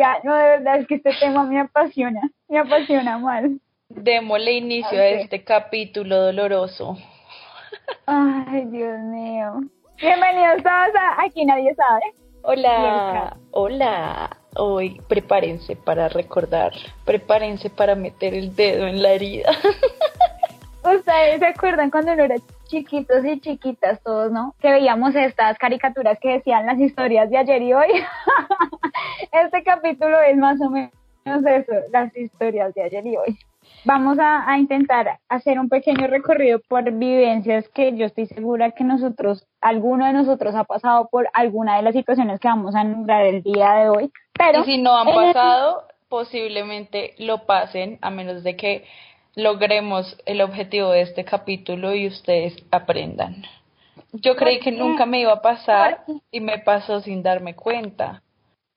angustia. No, de verdad es que este tema me apasiona, me apasiona mal. Démosle inicio a este capítulo doloroso. Ay, Dios mío. Bienvenidos todos a Aquí Nadie Sabe. Hola, hola. Hoy prepárense para recordar, prepárense para meter el dedo en la herida. Ustedes se acuerdan cuando uno era chiquitos y chiquitas todos, ¿no? Que veíamos estas caricaturas que decían las historias de ayer y hoy. este capítulo es más o menos eso, las historias de ayer y hoy. Vamos a, a, intentar hacer un pequeño recorrido por vivencias que yo estoy segura que nosotros, alguno de nosotros ha pasado por alguna de las situaciones que vamos a nombrar el día de hoy. Pero y si no han pasado, posiblemente lo pasen, a menos de que logremos el objetivo de este capítulo y ustedes aprendan. Yo creí que nunca me iba a pasar y me pasó sin darme cuenta.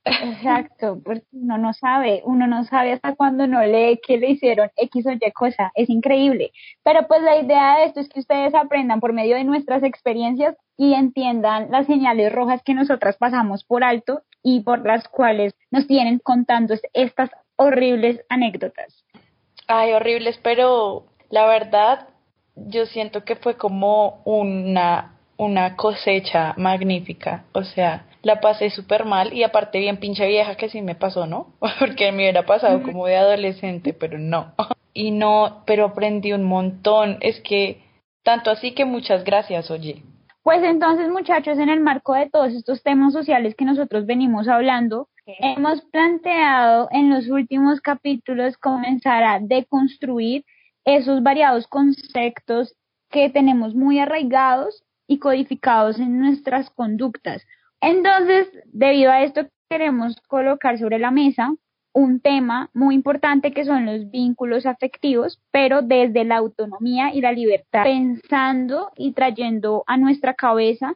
Exacto, porque uno no sabe, uno no sabe hasta cuando no lee que le hicieron X o Y cosa, es increíble. Pero pues la idea de esto es que ustedes aprendan por medio de nuestras experiencias y entiendan las señales rojas que nosotras pasamos por alto y por las cuales nos tienen contando estas horribles anécdotas. Ay, horribles, pero la verdad yo siento que fue como una, una cosecha magnífica. O sea, la pasé súper mal y aparte bien pinche vieja que sí me pasó, ¿no? Porque me hubiera pasado como de adolescente, pero no. Y no, pero aprendí un montón. Es que, tanto así que muchas gracias, oye. Pues entonces, muchachos, en el marco de todos estos temas sociales que nosotros venimos hablando, hemos planteado en los últimos capítulos comenzar a deconstruir esos variados conceptos que tenemos muy arraigados y codificados en nuestras conductas. Entonces, debido a esto, queremos colocar sobre la mesa un tema muy importante que son los vínculos afectivos, pero desde la autonomía y la libertad, pensando y trayendo a nuestra cabeza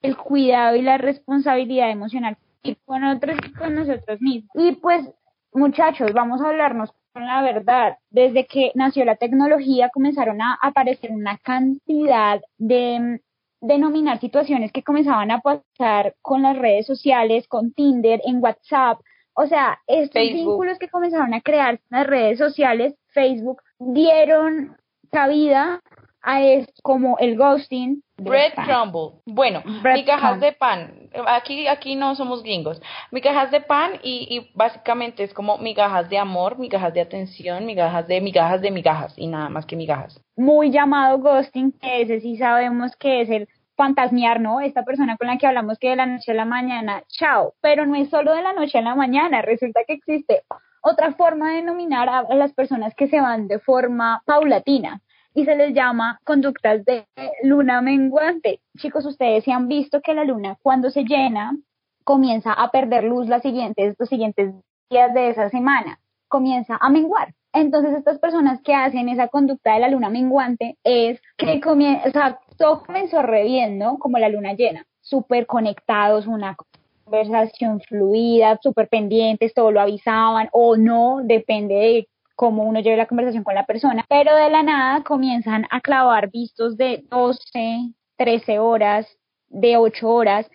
el cuidado y la responsabilidad emocional con otros y con nosotros mismos. Y pues, muchachos, vamos a hablarnos con la verdad. Desde que nació la tecnología comenzaron a aparecer una cantidad de denominar situaciones que comenzaban a pasar con las redes sociales, con Tinder, en WhatsApp, o sea, estos vínculos que comenzaron a crear en las redes sociales, Facebook, dieron cabida a esto como el ghosting. Bread crumble. Bueno, migajas de pan. Aquí, aquí no somos gringos. Migajas de pan y, y básicamente es como migajas de amor, migajas de atención, migajas de migajas de migajas y nada más que migajas. Muy llamado ghosting, que ese sí sabemos que es el fantasmear, ¿no? Esta persona con la que hablamos que de la noche a la mañana, chao, pero no es solo de la noche a la mañana, resulta que existe otra forma de denominar a las personas que se van de forma paulatina y se les llama conductas de luna menguante. Chicos, ustedes se han visto que la luna cuando se llena comienza a perder luz las siguientes, los siguientes días de esa semana, comienza a menguar. Entonces, estas personas que hacen esa conducta de la luna menguante es que comienza, o sea, todo comenzó re bien, ¿no? Como la luna llena, súper conectados, una conversación fluida, súper pendientes, todo lo avisaban o no, depende de cómo uno lleve la conversación con la persona, pero de la nada comienzan a clavar vistos de 12, 13 horas, de 8 horas,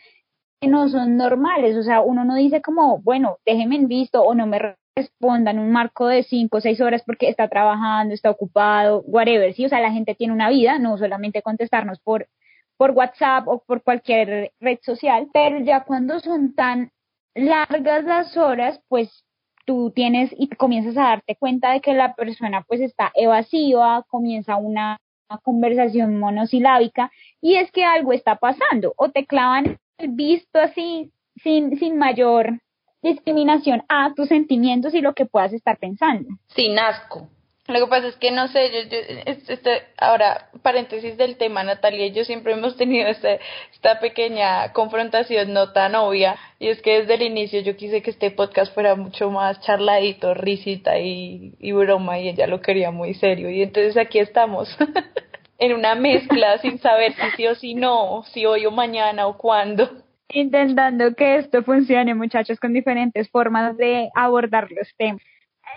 que no son normales, o sea, uno no dice como, bueno, déjenme en visto o no me respondan un marco de 5 o 6 horas porque está trabajando, está ocupado, whatever, sí, o sea, la gente tiene una vida, no solamente contestarnos por, por WhatsApp o por cualquier red social, pero ya cuando son tan largas las horas, pues tú tienes y comienzas a darte cuenta de que la persona pues está evasiva, comienza una, una conversación monosilábica y es que algo está pasando o te clavan el visto así sin, sin mayor discriminación a tus sentimientos y lo que puedas estar pensando. Sin asco. Lo que pasa es que no sé, yo, este, ahora, paréntesis del tema, Natalia y yo siempre hemos tenido este, esta pequeña confrontación no tan obvia, y es que desde el inicio yo quise que este podcast fuera mucho más charladito, risita y, y broma, y ella lo quería muy serio, y entonces aquí estamos, en una mezcla sin saber si sí o si no, si hoy o mañana o cuándo intentando que esto funcione, muchachos, con diferentes formas de abordar los temas.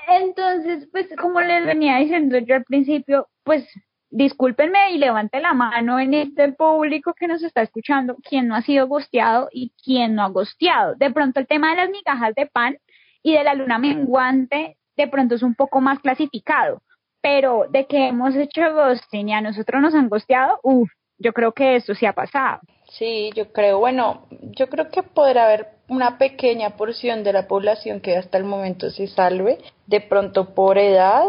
Entonces, pues como les venía diciendo yo al principio, pues discúlpenme y levante la mano en este público que nos está escuchando, quién no ha sido gosteado y quién no ha gosteado. De pronto el tema de las migajas de pan y de la luna menguante de pronto es un poco más clasificado, pero de que hemos hecho ghosting y a nosotros nos han gosteado, uff, yo creo que eso sí ha pasado. Sí, yo creo, bueno, yo creo que podrá haber una pequeña porción de la población que hasta el momento se salve, de pronto por edad,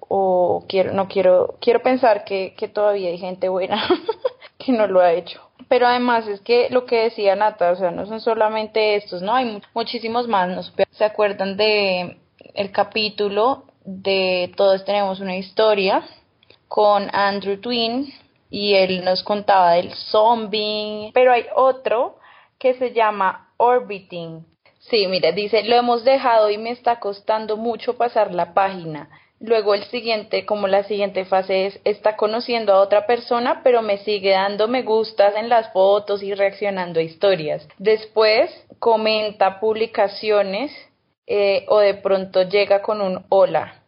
o quiero, no quiero, quiero pensar que, que todavía hay gente buena que no lo ha hecho. Pero además es que lo que decía Nata, o sea, no son solamente estos, ¿no? Hay muchísimos más, ¿no? ¿Se acuerdan de el capítulo de Todos tenemos una historia con Andrew Twin y él nos contaba del zombie, pero hay otro que se llama Orbiting. Sí, mira, dice, lo hemos dejado y me está costando mucho pasar la página. Luego el siguiente, como la siguiente fase es, está conociendo a otra persona, pero me sigue dando me gustas en las fotos y reaccionando a historias. Después comenta publicaciones eh, o de pronto llega con un hola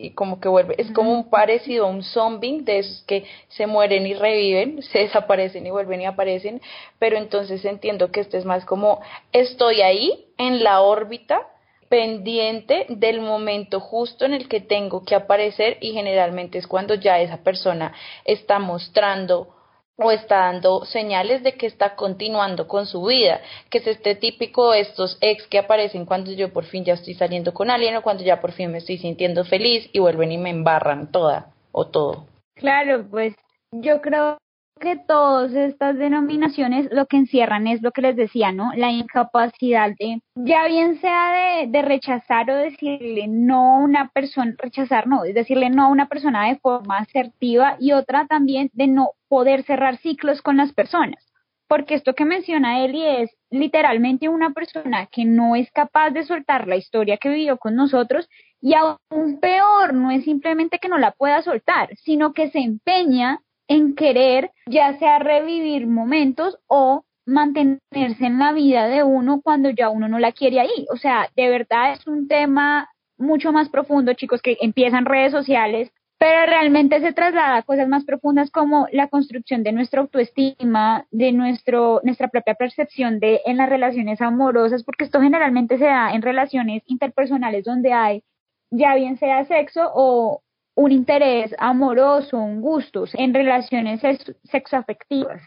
y como que vuelve. Es como un parecido a un zombie de esos que se mueren y reviven, se desaparecen y vuelven y aparecen, pero entonces entiendo que este es más como estoy ahí en la órbita pendiente del momento justo en el que tengo que aparecer y generalmente es cuando ya esa persona está mostrando o está dando señales de que está continuando con su vida, que es este típico estos ex que aparecen cuando yo por fin ya estoy saliendo con alguien o cuando ya por fin me estoy sintiendo feliz y vuelven y me embarran toda o todo. Claro, pues yo creo que todas estas denominaciones lo que encierran es lo que les decía, ¿no? La incapacidad de, ya bien sea de, de, rechazar o decirle no a una persona, rechazar no, es decirle no a una persona de forma asertiva y otra también de no poder cerrar ciclos con las personas. Porque esto que menciona Eli es literalmente una persona que no es capaz de soltar la historia que vivió con nosotros y aún peor, no es simplemente que no la pueda soltar, sino que se empeña en querer ya sea revivir momentos o mantenerse en la vida de uno cuando ya uno no la quiere ahí. O sea, de verdad es un tema mucho más profundo, chicos, que empiezan redes sociales, pero realmente se traslada a cosas más profundas como la construcción de nuestra autoestima, de nuestro, nuestra propia percepción de en las relaciones amorosas, porque esto generalmente se da en relaciones interpersonales donde hay ya bien sea sexo o, un interés amoroso, un gusto en relaciones sexoafectivas.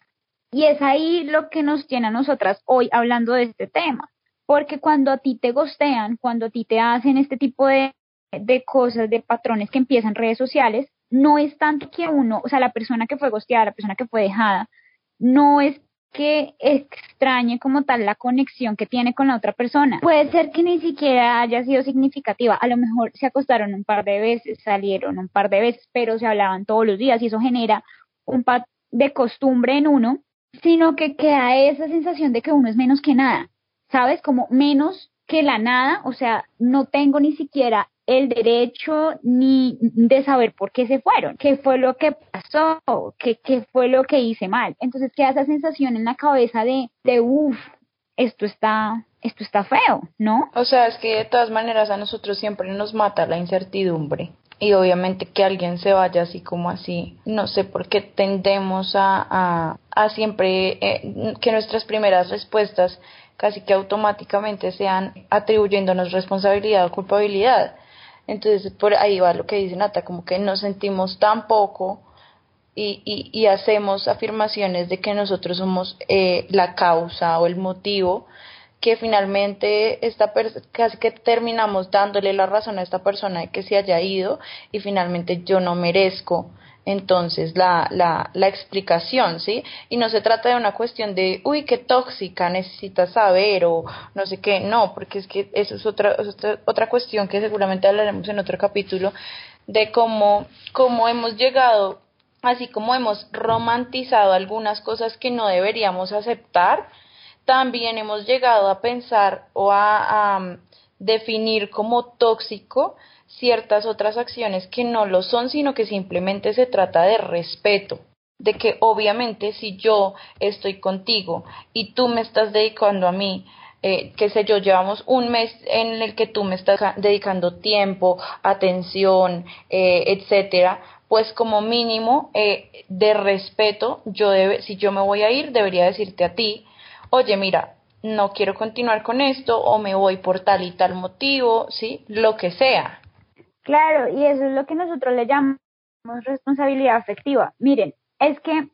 Y es ahí lo que nos tiene a nosotras hoy hablando de este tema. Porque cuando a ti te gostean, cuando a ti te hacen este tipo de, de cosas, de patrones que empiezan redes sociales, no es tanto que uno, o sea, la persona que fue gosteada, la persona que fue dejada, no es que extrañe como tal la conexión que tiene con la otra persona. Puede ser que ni siquiera haya sido significativa, a lo mejor se acostaron un par de veces, salieron un par de veces, pero se hablaban todos los días y eso genera un par de costumbre en uno, sino que queda esa sensación de que uno es menos que nada, ¿sabes? Como menos que la nada, o sea, no tengo ni siquiera el derecho ni de saber por qué se fueron, qué fue lo que pasó, qué, qué fue lo que hice mal. Entonces queda esa sensación en la cabeza de, de uff, esto está, esto está feo, ¿no? O sea, es que de todas maneras a nosotros siempre nos mata la incertidumbre. Y obviamente que alguien se vaya así como así, no sé por qué tendemos a, a, a siempre eh, que nuestras primeras respuestas casi que automáticamente sean atribuyéndonos responsabilidad o culpabilidad entonces, por ahí va lo que dice Nata, como que nos sentimos tan poco y, y, y hacemos afirmaciones de que nosotros somos eh, la causa o el motivo que finalmente esta casi que terminamos dándole la razón a esta persona de que se haya ido y finalmente yo no merezco entonces la, la, la explicación, ¿sí? Y no se trata de una cuestión de, uy, qué tóxica, necesitas saber o no sé qué, no, porque es que eso es otra, otra, otra cuestión que seguramente hablaremos en otro capítulo, de cómo, cómo hemos llegado, así como hemos romantizado algunas cosas que no deberíamos aceptar, también hemos llegado a pensar o a, a definir como tóxico ciertas otras acciones que no lo son, sino que simplemente se trata de respeto de que obviamente si yo estoy contigo y tú me estás dedicando a mí, eh, qué sé yo, llevamos un mes en el que tú me estás dedicando tiempo, atención, eh, etcétera, pues como mínimo eh, de respeto, yo debe, si yo me voy a ir, debería decirte a ti, oye, mira, no quiero continuar con esto o me voy por tal y tal motivo, ¿sí? Lo que sea. Claro, y eso es lo que nosotros le llamamos responsabilidad afectiva. Miren, es que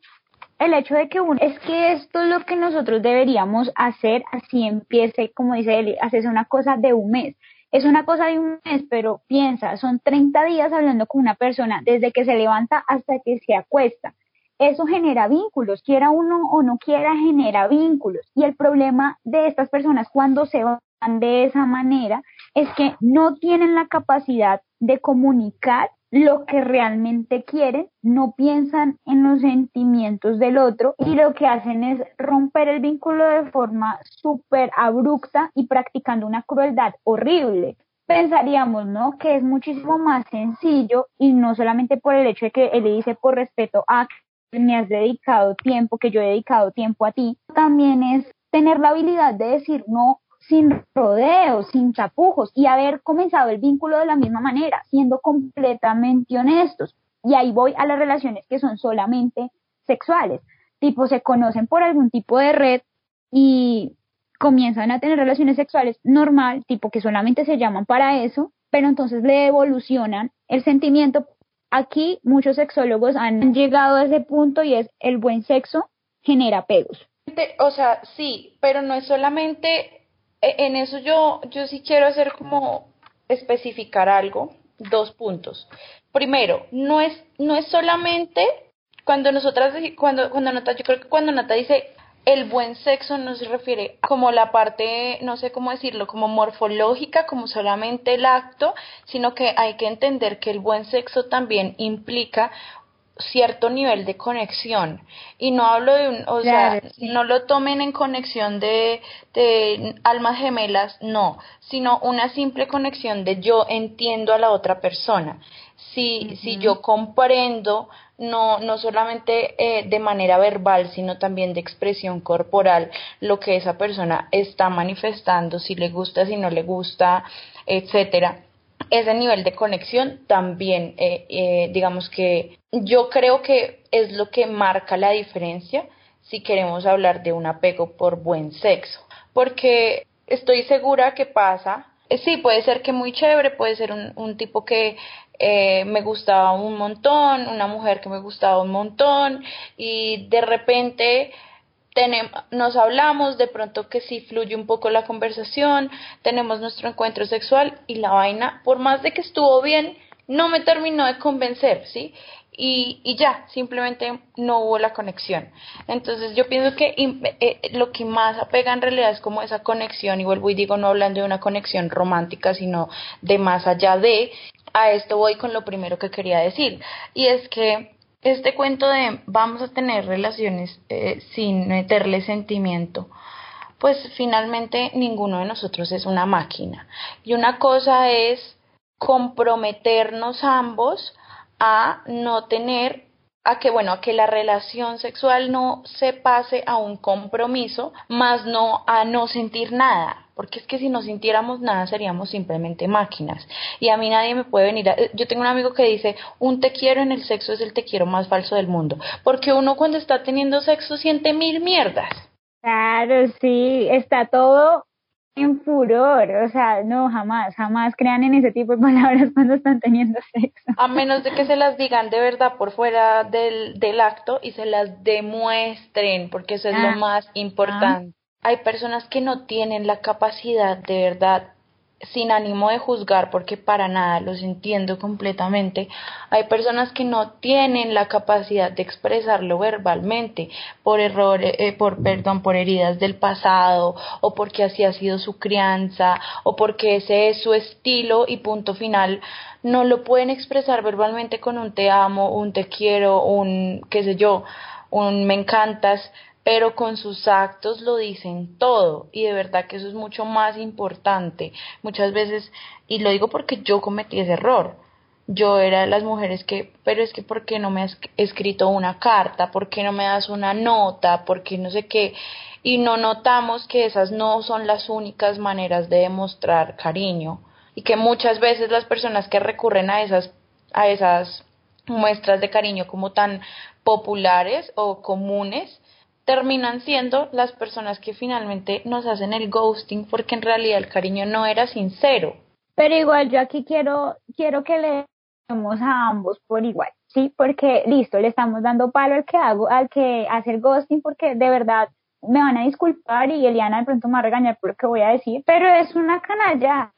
el hecho de que uno, es que esto es lo que nosotros deberíamos hacer, así empiece, como dice él, haces una cosa de un mes. Es una cosa de un mes, pero piensa, son 30 días hablando con una persona desde que se levanta hasta que se acuesta eso genera vínculos, quiera uno o no quiera, genera vínculos. Y el problema de estas personas cuando se van de esa manera es que no tienen la capacidad de comunicar lo que realmente quieren, no piensan en los sentimientos del otro y lo que hacen es romper el vínculo de forma súper abrupta y practicando una crueldad horrible. Pensaríamos, ¿no? Que es muchísimo más sencillo y no solamente por el hecho de que él dice por respeto a me has dedicado tiempo, que yo he dedicado tiempo a ti, también es tener la habilidad de decir no sin rodeos, sin tapujos y haber comenzado el vínculo de la misma manera, siendo completamente honestos. Y ahí voy a las relaciones que son solamente sexuales, tipo se conocen por algún tipo de red y comienzan a tener relaciones sexuales normal, tipo que solamente se llaman para eso, pero entonces le evolucionan el sentimiento Aquí muchos sexólogos han llegado a ese punto y es el buen sexo genera apegos. O sea, sí, pero no es solamente e, en eso yo yo sí quiero hacer como especificar algo, dos puntos. Primero, no es no es solamente cuando nosotras cuando cuando Nata yo creo que cuando Nata dice el buen sexo no se refiere como la parte, no sé cómo decirlo, como morfológica, como solamente el acto, sino que hay que entender que el buen sexo también implica cierto nivel de conexión. Y no hablo de un, o sea, no lo tomen en conexión de, de almas gemelas, no, sino una simple conexión de yo entiendo a la otra persona. Si, si yo comprendo no, no solamente eh, de manera verbal, sino también de expresión corporal, lo que esa persona está manifestando, si le gusta, si no le gusta, etcétera. Ese nivel de conexión también, eh, eh, digamos que yo creo que es lo que marca la diferencia si queremos hablar de un apego por buen sexo, porque estoy segura que pasa sí, puede ser que muy chévere, puede ser un, un tipo que eh, me gustaba un montón, una mujer que me gustaba un montón y de repente tenemos, nos hablamos, de pronto que sí fluye un poco la conversación, tenemos nuestro encuentro sexual y la vaina, por más de que estuvo bien, no me terminó de convencer, ¿sí? Y, y ya, simplemente no hubo la conexión. Entonces yo pienso que eh, lo que más apega en realidad es como esa conexión, y vuelvo y digo, no hablando de una conexión romántica, sino de más allá de, a esto voy con lo primero que quería decir, y es que este cuento de vamos a tener relaciones eh, sin meterle sentimiento, pues finalmente ninguno de nosotros es una máquina. Y una cosa es comprometernos ambos a no tener a que bueno a que la relación sexual no se pase a un compromiso más no a no sentir nada porque es que si no sintiéramos nada seríamos simplemente máquinas. Y a mí nadie me puede venir a... Yo tengo un amigo que dice, un te quiero en el sexo es el te quiero más falso del mundo, porque uno cuando está teniendo sexo siente mil mierdas. Claro, sí, está todo en furor, o sea, no, jamás, jamás crean en ese tipo de palabras cuando están teniendo sexo. A menos de que se las digan de verdad por fuera del, del acto y se las demuestren, porque eso es lo ah, más importante. Hay personas que no tienen la capacidad de verdad sin ánimo de juzgar porque para nada los entiendo completamente. Hay personas que no tienen la capacidad de expresarlo verbalmente por errores, eh, por perdón, por heridas del pasado o porque así ha sido su crianza o porque ese es su estilo y punto final. No lo pueden expresar verbalmente con un te amo, un te quiero, un qué sé yo, un me encantas pero con sus actos lo dicen todo y de verdad que eso es mucho más importante. Muchas veces, y lo digo porque yo cometí ese error, yo era de las mujeres que, pero es que ¿por qué no me has escrito una carta? ¿Por qué no me das una nota? ¿Por qué no sé qué? Y no notamos que esas no son las únicas maneras de demostrar cariño y que muchas veces las personas que recurren a esas a esas muestras de cariño como tan populares o comunes terminan siendo las personas que finalmente nos hacen el ghosting porque en realidad el cariño no era sincero. Pero igual yo aquí quiero, quiero que le demos a ambos por igual, ¿sí? Porque listo, le estamos dando palo al que hago, al que hace el ghosting porque de verdad me van a disculpar y Eliana de pronto me va a regañar por lo que voy a decir, pero es una canalla.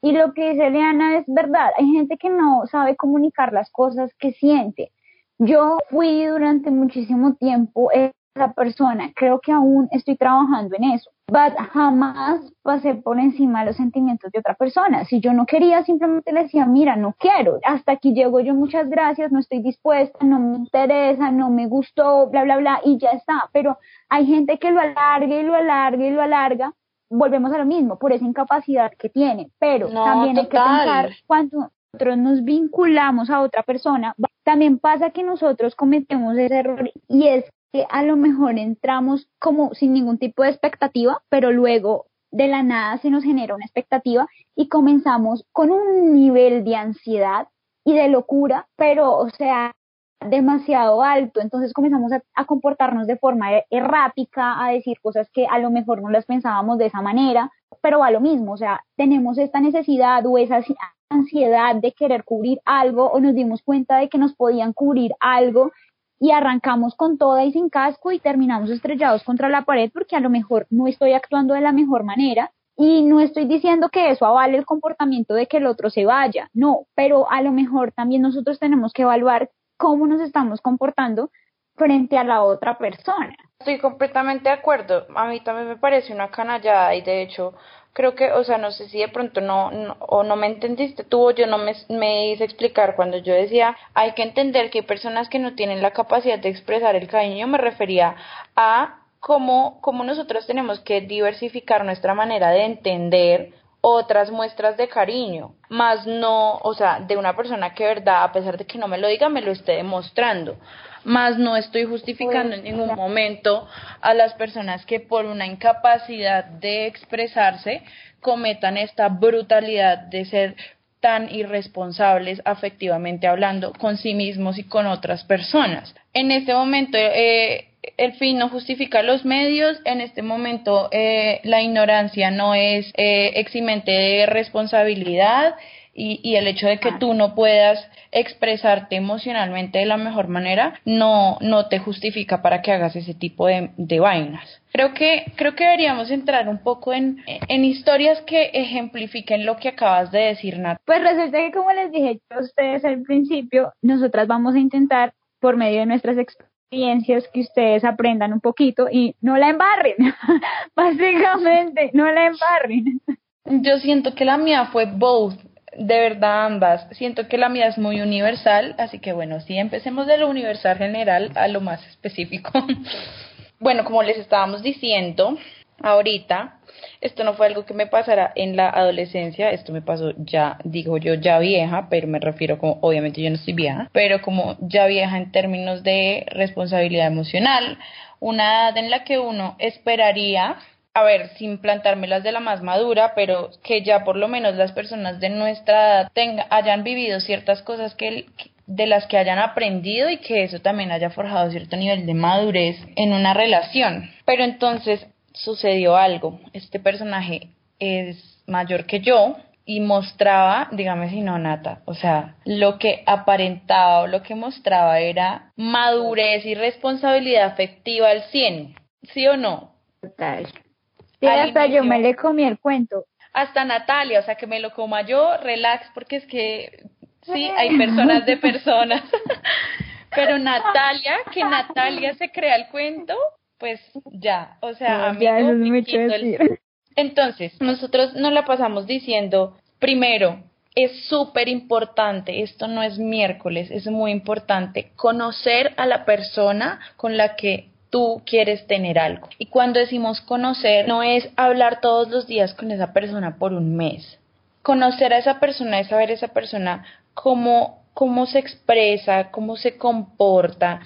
Y lo que dice Eliana es verdad. Hay gente que no sabe comunicar las cosas que siente. Yo fui durante muchísimo tiempo esa persona. Creo que aún estoy trabajando en eso. But jamás pasé por encima de los sentimientos de otra persona. Si yo no quería, simplemente le decía, mira, no quiero. Hasta aquí llego yo, muchas gracias, no estoy dispuesta, no me interesa, no me gustó, bla, bla, bla, y ya está. Pero hay gente que lo alarga y lo alarga y lo alarga. Volvemos a lo mismo, por esa incapacidad que tiene. Pero también hay que pensar cuando nosotros nos vinculamos a otra persona, también pasa que nosotros cometemos ese error y es a lo mejor entramos como sin ningún tipo de expectativa, pero luego de la nada se nos genera una expectativa y comenzamos con un nivel de ansiedad y de locura, pero o sea, demasiado alto, entonces comenzamos a, comportarnos de forma e, errática, a decir cosas que a lo mejor no las pensábamos de esa manera, pero a lo mismo, o sea, tenemos esta necesidad o esa ansiedad de querer cubrir algo o nos dimos cuenta de que nos podían cubrir algo y arrancamos con toda y sin casco y terminamos estrellados contra la pared porque a lo mejor no estoy actuando de la mejor manera y no estoy diciendo que eso avale el comportamiento de que el otro se vaya, no, pero a lo mejor también nosotros tenemos que evaluar cómo nos estamos comportando frente a la otra persona. Estoy completamente de acuerdo. A mí también me parece una canallada y de hecho creo que, o sea, no sé si de pronto no, o no me entendiste tú o yo no me, me hice explicar cuando yo decía hay que entender que hay personas que no tienen la capacidad de expresar el cariño, me refería a cómo, cómo nosotros tenemos que diversificar nuestra manera de entender otras muestras de cariño, más no, o sea, de una persona que verdad, a pesar de que no me lo diga, me lo esté demostrando más no estoy justificando en ningún momento a las personas que por una incapacidad de expresarse cometan esta brutalidad de ser tan irresponsables afectivamente hablando con sí mismos y con otras personas. En este momento eh, el fin no justifica los medios, en este momento eh, la ignorancia no es eh, eximente de responsabilidad y, y el hecho de que ah. tú no puedas expresarte emocionalmente de la mejor manera no, no te justifica para que hagas ese tipo de, de vainas. Creo que, creo que deberíamos entrar un poco en, en historias que ejemplifiquen lo que acabas de decir, Nat. Pues resulta que como les dije a ustedes al principio, nosotras vamos a intentar por medio de nuestras experiencias que ustedes aprendan un poquito y no la embarren, básicamente, no la embarren. Yo siento que la mía fue both, de verdad ambas. Siento que la mía es muy universal, así que bueno, sí, empecemos de lo universal general a lo más específico. bueno, como les estábamos diciendo ahorita, esto no fue algo que me pasara en la adolescencia, esto me pasó ya, digo yo, ya vieja, pero me refiero como, obviamente yo no estoy vieja, pero como ya vieja en términos de responsabilidad emocional, una edad en la que uno esperaría a ver, sin plantármelas de la más madura, pero que ya por lo menos las personas de nuestra edad hayan vivido ciertas cosas que, de las que hayan aprendido y que eso también haya forjado cierto nivel de madurez en una relación. Pero entonces sucedió algo. Este personaje es mayor que yo y mostraba, dígame si no, Nata, o sea, lo que aparentaba o lo que mostraba era madurez y responsabilidad afectiva al 100. ¿Sí o no? Total. Sí, hasta yo me le comí el cuento. Hasta Natalia, o sea, que me lo coma yo, relax, porque es que sí, hay personas de personas. Pero Natalia, que Natalia se crea el cuento, pues ya, o sea, Entonces, nosotros nos la pasamos diciendo, primero, es súper importante, esto no es miércoles, es muy importante conocer a la persona con la que tú quieres tener algo. Y cuando decimos conocer, no es hablar todos los días con esa persona por un mes. Conocer a esa persona es saber esa persona cómo, cómo se expresa, cómo se comporta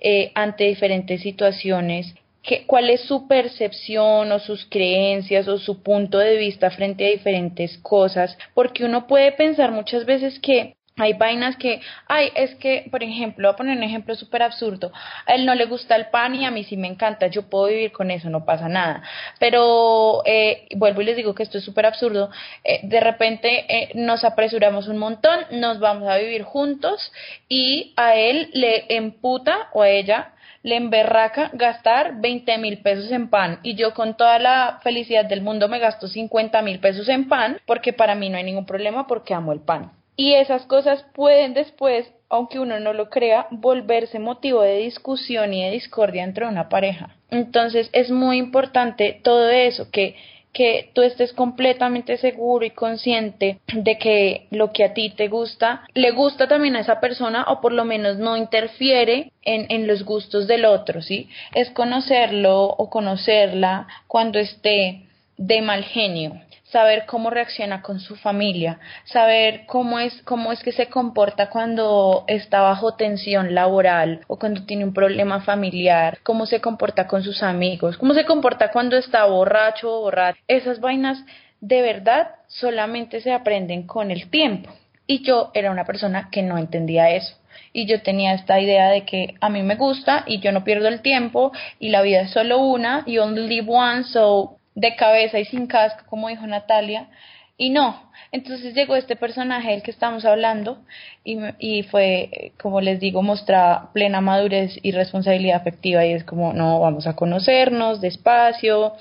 eh, ante diferentes situaciones, cuál es su percepción o sus creencias o su punto de vista frente a diferentes cosas, porque uno puede pensar muchas veces que Hay vainas que, ay, es que, por ejemplo, voy a poner un ejemplo súper absurdo. A él no le gusta el pan y a mí sí me encanta. Yo puedo vivir con eso, no pasa nada. Pero, eh, vuelvo y les digo que esto es súper absurdo. Eh, de repente eh, nos apresuramos un montón, nos vamos a vivir juntos y a él le emputa o a ella le emberraca gastar 20 mil pesos en pan y yo con toda la felicidad del mundo me gasto 50 mil pesos en pan porque para mí no hay ningún problema porque amo el pan. Y esas cosas pueden después, aunque uno no lo crea, volverse motivo de discusión y de discordia entre una pareja. Entonces es muy importante todo eso, que, que tú estés completamente seguro y consciente de que lo que a ti te gusta le gusta también a esa persona o por lo menos no interfiere en, en los gustos del otro, ¿sí? Es conocerlo o conocerla cuando esté de mal genio saber cómo reacciona con su familia, saber cómo es, cómo es que se comporta cuando está bajo tensión laboral o cuando tiene un problema familiar, cómo se comporta con sus amigos, cómo se comporta cuando está borracho o borracho. Esas vainas de verdad solamente se aprenden con el tiempo. Y yo era una persona que no entendía eso y yo tenía esta idea de que a mí me gusta y yo no pierdo el tiempo y la vida es solo una y only live once so de cabeza y sin casco, como dijo Natalia, y no. Entonces llegó este personaje del que estamos hablando y, y fue, como les digo, mostrar plena madurez y responsabilidad afectiva y es como, no, vamos a conocernos despacio,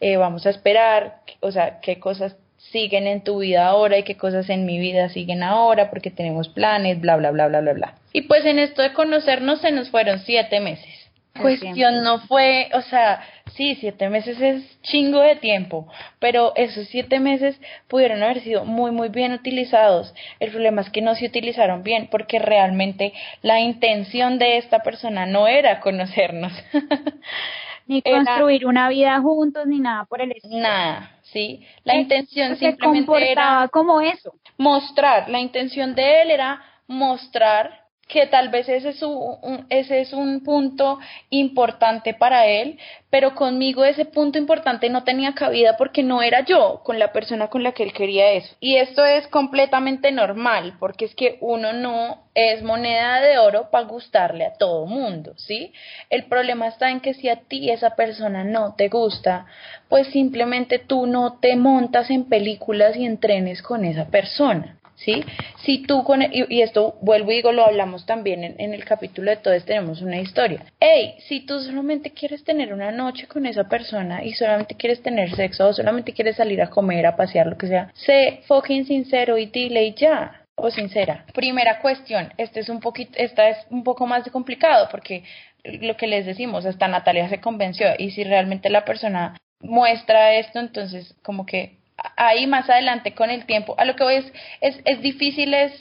eh, vamos a esperar, o sea, qué cosas siguen en tu vida ahora y qué cosas en mi vida siguen ahora porque tenemos planes, bla, bla, bla, bla, bla, bla. Y pues en esto de conocernos se nos fueron siete meses cuestión no fue, o sea, sí, siete meses es chingo de tiempo, pero esos siete meses pudieron haber sido muy, muy bien utilizados. El problema es que no se utilizaron bien porque realmente la intención de esta persona no era conocernos. ni construir una vida juntos, ni nada por el estilo. Nada, sí. La intención simplemente era como eso. Mostrar, la intención de él era mostrar que tal vez ese es, un, ese es un punto importante para él, pero conmigo ese punto importante no tenía cabida porque no era yo con la persona con la que él quería eso. Y esto es completamente normal, porque es que uno no es moneda de oro para gustarle a todo mundo, ¿sí? El problema está en que si a ti esa persona no te gusta, pues simplemente tú no te montas en películas y entrenes con esa persona. ¿Sí? Si tú con, e, y, esto vuelvo y digo, lo hablamos también en, el capítulo de Todos tenemos una historia. Hey, si tú solamente quieres tener una noche con esa persona y solamente quieres tener sexo o solamente quieres salir a comer, a pasear, lo que sea, sé fucking sincero y dile ya. O sincera. Primera cuestión, este es un poquito, esta es un poco más complicado porque lo que les decimos, hasta Natalia se convenció y si realmente la persona muestra esto, entonces como que ahí más adelante con el tiempo. A lo que voy es, es, es difícil es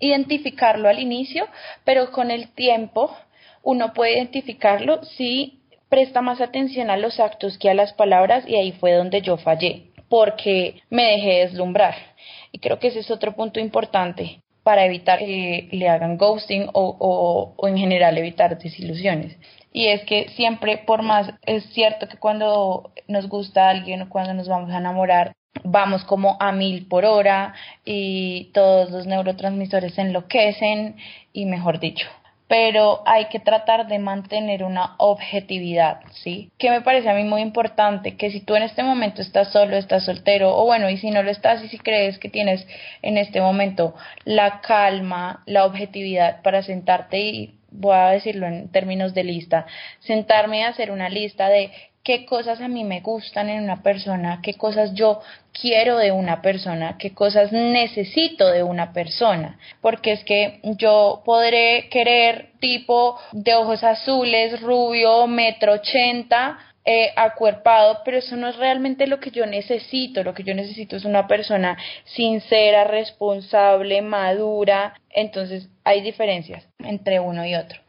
identificarlo al inicio, pero con el tiempo uno puede identificarlo si presta más atención a los actos que a las palabras y ahí fue donde yo fallé, porque me dejé deslumbrar. Y creo que ese es otro punto importante para evitar que le hagan ghosting o, o, o en general evitar desilusiones. Y es que siempre, por más, es cierto que cuando nos gusta alguien o cuando nos vamos a enamorar, vamos como a mil por hora y todos los neurotransmisores se enloquecen y mejor dicho. Pero hay que tratar de mantener una objetividad, ¿sí? Que me parece a mí muy importante, que si tú en este momento estás solo, estás soltero, o bueno, y si no lo estás y si crees que tienes en este momento la calma, la objetividad para sentarte y voy a decirlo en términos de lista, sentarme a hacer una lista de qué cosas a mí me gustan en una persona, qué cosas yo quiero de una persona, qué cosas necesito de una persona, porque es que yo podré querer tipo de ojos azules, rubio, metro ochenta, eh, acuerpado, pero eso no es realmente lo que yo necesito. Lo que yo necesito es una persona sincera, responsable, madura. Entonces hay diferencias entre uno y otro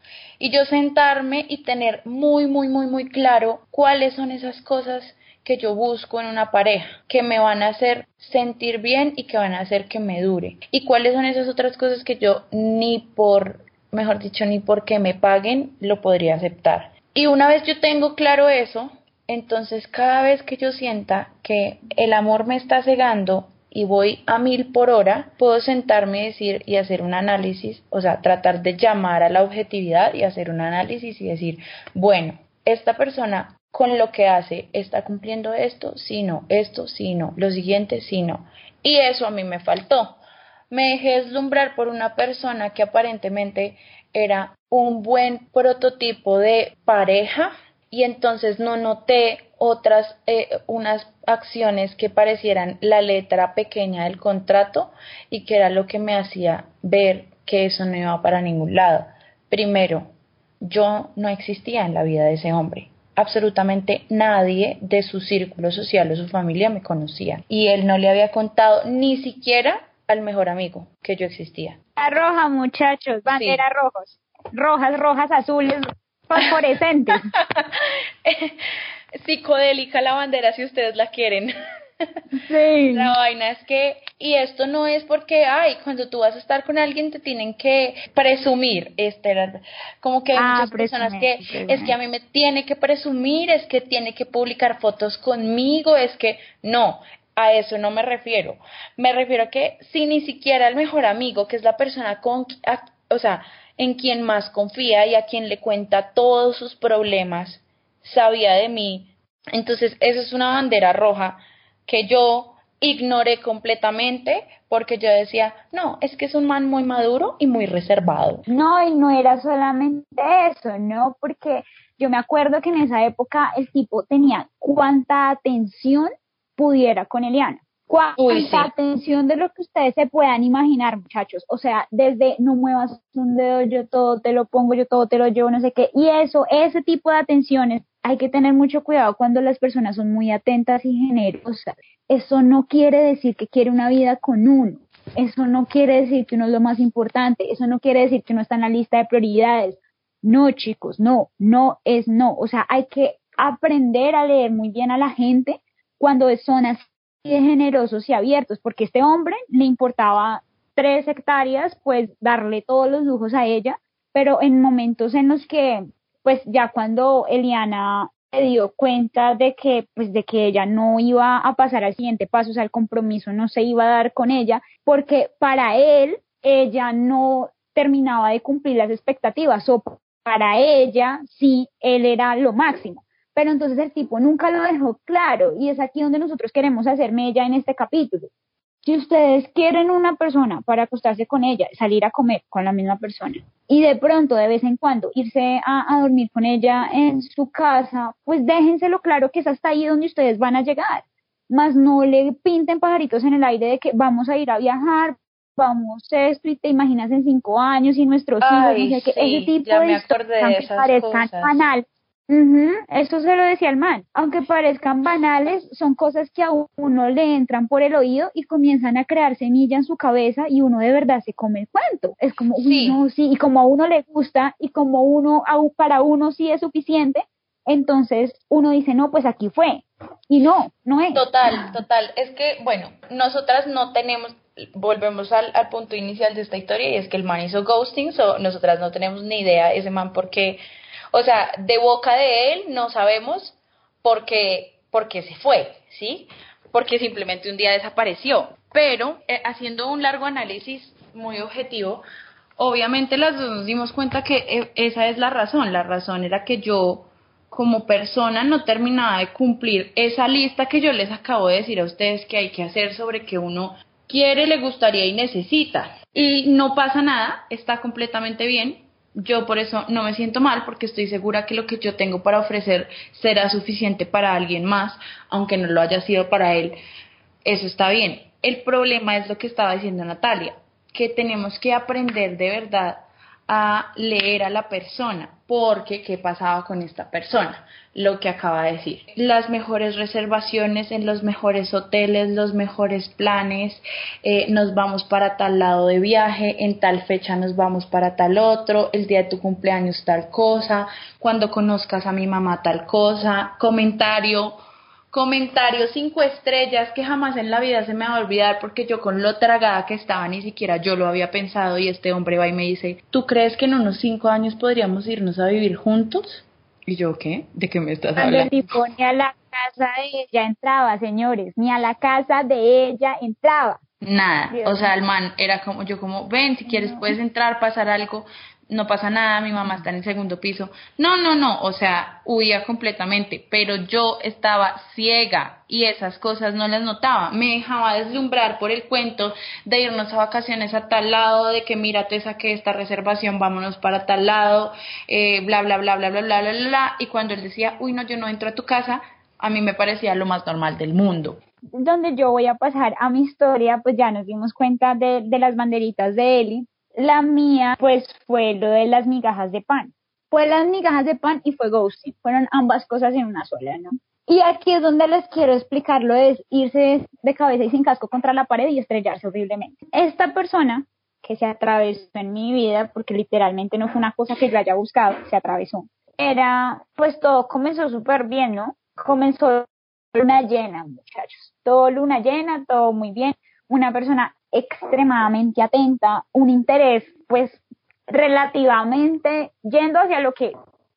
y yo sentarme y tener muy, muy, muy, muy claro cuáles son esas cosas que yo busco en una pareja, que me van a hacer sentir bien y que van a hacer que me dure. Y cuáles son esas otras cosas que yo ni por, mejor dicho, ni porque me paguen lo podría aceptar. Y una vez yo tengo claro eso, entonces cada vez que yo sienta que el amor me está cegando y voy a mil por hora, puedo sentarme y decir y hacer un análisis, o sea, tratar de llamar a la objetividad y hacer un análisis y decir, bueno, esta persona con lo que hace está cumpliendo esto, sí, no, esto, sí, no, lo siguiente, sí, no. Y eso a mí me faltó. Me dejé deslumbrar por una persona que aparentemente era un buen prototipo de pareja y entonces no noté otras eh, unas acciones que parecieran la letra pequeña del contrato y que era lo que me hacía ver que eso no iba para ningún lado. Primero, yo no existía en la vida de ese hombre. Absolutamente nadie de su círculo social o su familia me conocía. Y él no le había contado ni siquiera al mejor amigo que yo existía. La roja, muchachos, bandera rojos. Rojas, rojas, azules, fosforescentes. Psicodélica la bandera si ustedes la quieren. Sí. La vaina es que, y esto no es porque, ay, cuando tú vas a estar con alguien te tienen que presumir, este, como que hay Ah, muchas personas que, es que a mí me tiene que presumir, es que tiene que publicar fotos conmigo, es que, no, a eso no me refiero. Me refiero a que si ni siquiera el mejor amigo, que es la persona con, a- o sea, en quien más confía y a quien le cuenta todos sus problemas, sabía de mí, entonces eso es una bandera roja que yo ignoré completamente porque yo decía, no, es que es un man muy maduro y muy reservado. No, y no era solamente eso, ¿no? Porque yo me acuerdo que en esa época el tipo tenía cuánta atención pudiera con Eliana. Cuánta Uy, sí. atención de lo que ustedes se puedan imaginar, muchachos. O sea, desde no muevas un dedo, yo todo te lo pongo, yo todo te lo llevo, no sé qué. Y eso, ese tipo de atenciones, hay que tener mucho cuidado cuando las personas son muy atentas y generosas. Eso no quiere decir que quiere una vida con uno. Eso no quiere decir que uno es lo más importante. Eso no quiere decir que uno está en la lista de prioridades. No, chicos, no, no es no. O sea, hay que aprender a leer muy bien a la gente cuando son así de generosos y abiertos, porque este hombre le importaba tres hectáreas, pues darle todos los lujos a ella, pero en momentos en los que, pues ya cuando Eliana se dio cuenta de que, pues de que ella no iba a pasar al siguiente paso, o sea, el compromiso no se iba a dar con ella, porque para él, ella no terminaba de cumplir las expectativas, o para ella, sí, él era lo máximo pero entonces el tipo nunca lo dejó claro y es aquí donde nosotros queremos hacerme ella en este capítulo. Si ustedes quieren una persona para acostarse con ella, salir a comer con la misma persona y de pronto, de vez en cuando, irse a, a dormir con ella en su casa, pues déjenselo claro que es hasta ahí donde ustedes van a llegar. Más no le pinten pajaritos en el aire de que vamos a ir a viajar, vamos esto y te imaginas en cinco años y nuestros Ay, hijos, qué, sí, ese tipo ya de me acordé de esas parezcan cosas. banal, Ujú, Eso se lo decía el man. Aunque parezcan banales, son cosas que a uno le entran por el oído y comienzan a crear semilla en su cabeza y uno de verdad se come el cuento. Es como, Sí. no, sí, y como a uno le gusta y como uno, para uno sí es suficiente, entonces uno dice, no, pues aquí fue. Y no, no es. Total, total. Es que, bueno, nosotras no tenemos, volvemos al, al punto inicial de esta historia y es que el man hizo ghosting, so nosotras no tenemos ni idea ese man porque, o sea, de boca de él no sabemos por qué, por qué se fue, ¿sí? Porque simplemente un día desapareció. Pero, eh, haciendo un largo análisis muy objetivo, obviamente las dos nos dimos cuenta que eh, esa es la razón. La razón era que yo como persona no terminaba de cumplir esa lista que yo les acabo de decir a ustedes que hay que hacer sobre que uno quiere, le gustaría y necesita. Y no pasa nada, está completamente bien. Yo por eso no me siento mal porque estoy segura que lo que yo tengo para ofrecer será suficiente para alguien más, aunque no lo haya sido para él. Eso está bien. El problema es lo que estaba diciendo Natalia, que tenemos que aprender de verdad a leer a la persona, porque ¿qué pasaba con esta persona? Lo que acaba de decir. Las mejores reservaciones en los mejores hoteles, los mejores planes, eh, nos vamos para tal lado de viaje, en tal fecha nos vamos para tal otro, el día de tu cumpleaños tal cosa, cuando conozcas a mi mamá tal cosa, comentario, comentario cinco estrellas que jamás en la vida se me va a olvidar porque yo con lo tragada que estaba ni siquiera yo lo había pensado y este hombre va y me dice, ¿tú crees que en unos cinco años podríamos irnos a vivir juntos? Y yo, ¿qué? ¿De qué me estás hablando? ni a la casa de ella entraba, señores, ni a la casa de ella entraba. Nada, o sea, el man era como, yo como, ven, si quieres puedes entrar, pasar algo, no pasa nada, mi mamá está en el segundo piso. No, no, no, o sea, huía completamente, pero yo estaba ciega y esas cosas no las notaba. Me dejaba deslumbrar por el cuento de irnos a vacaciones a tal lado, de que mira, te saqué esta reservación, vámonos para tal lado, eh, bla, bla, bla, bla, bla, bla, bla, bla. Y cuando él decía, uy, no, yo no entro a tu casa, a mí me parecía lo más normal del mundo donde yo voy a pasar a mi historia, pues ya nos dimos cuenta de, de las banderitas de Eli, la mía, pues fue lo de las migajas de pan. Fue las migajas de pan y fue ghosting. Fueron ambas cosas en una sola, ¿no? Y aquí es donde les quiero explicarlo, es irse de cabeza y sin casco contra la pared y estrellarse horriblemente. Esta persona que se atravesó en mi vida, porque literalmente no fue una cosa que yo haya buscado, se atravesó. Era, pues todo comenzó súper bien, ¿no? Comenzó luna llena, muchachos. Todo luna llena, todo muy bien. Una persona extremadamente atenta, un interés pues relativamente yendo hacia lo que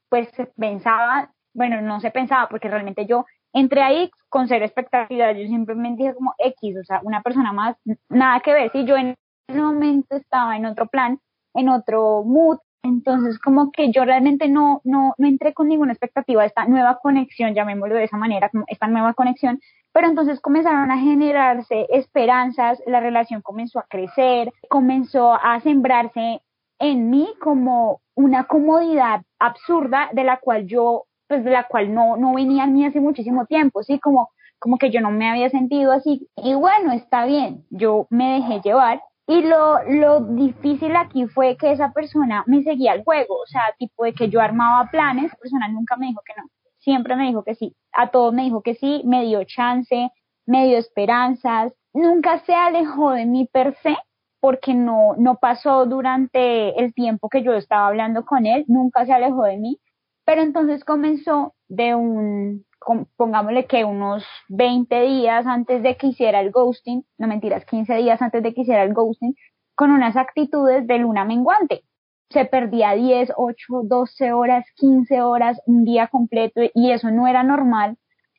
pues se pensaba, bueno, no se pensaba porque realmente yo entré ahí con cero expectativas, yo simplemente dije como X, o sea, una persona más, nada que ver, si yo en ese momento estaba en otro plan, en otro mood, entonces como que yo realmente no, no, no entré con ninguna expectativa, esta nueva conexión, llamémoslo de esa manera, como esta nueva conexión, pero entonces comenzaron a generarse esperanzas, la relación comenzó a crecer, comenzó a sembrarse en mí como una comodidad absurda de la cual yo, pues de la cual no, no venía en mí hace muchísimo tiempo, sí, como, como que yo no me había sentido así. Y bueno, está bien, yo me dejé llevar. Y lo, lo difícil aquí fue que esa persona me seguía el juego, o sea, tipo de que yo armaba planes, esa persona nunca me dijo que no siempre me dijo que sí, a todos me dijo que sí, me dio chance, me dio esperanzas, nunca se alejó de mí per se, porque no, no pasó durante el tiempo que yo estaba hablando con él, nunca se alejó de mí, pero entonces comenzó de un, pongámosle que unos 20 días antes de que hiciera el ghosting, no mentiras, 15 días antes de que hiciera el ghosting, con unas actitudes de luna menguante se perdía 10, 8, 12 horas, 15 horas, un día completo y eso no era normal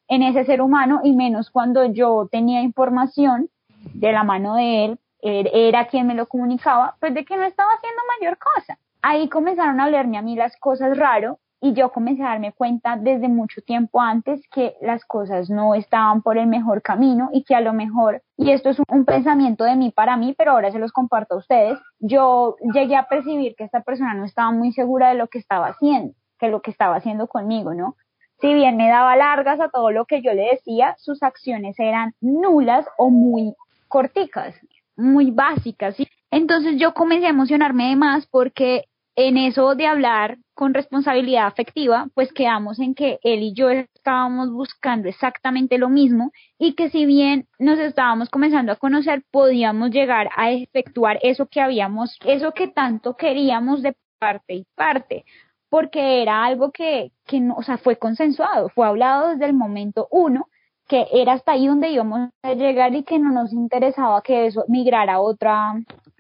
en ese ser humano y menos cuando yo tenía información de la mano de él, él era quien me lo comunicaba, pues de que no estaba haciendo mayor cosa. Ahí comenzaron a hablarme a mí las cosas raro y yo comencé a darme cuenta desde mucho tiempo antes que las cosas no estaban por el mejor camino y que a lo mejor, y esto es un, pensamiento de mí para mí, pero ahora se los comparto a ustedes, yo llegué a percibir que esta persona no estaba muy segura de lo que estaba haciendo, que lo que estaba haciendo conmigo, ¿no? Si bien me daba largas a todo lo que yo le decía, sus acciones eran nulas o muy corticas, muy básicas. Entonces yo comencé a emocionarme de más porque en eso de hablar con responsabilidad afectiva, pues quedamos en que él y yo estábamos buscando exactamente lo mismo y que si bien nos estábamos comenzando a conocer, podíamos llegar a efectuar eso que habíamos, eso que tanto queríamos de parte y parte, porque era algo que, que no, o sea, fue consensuado, fue hablado desde el momento uno, que era hasta ahí donde íbamos a llegar y que no nos interesaba que eso migrara a otra,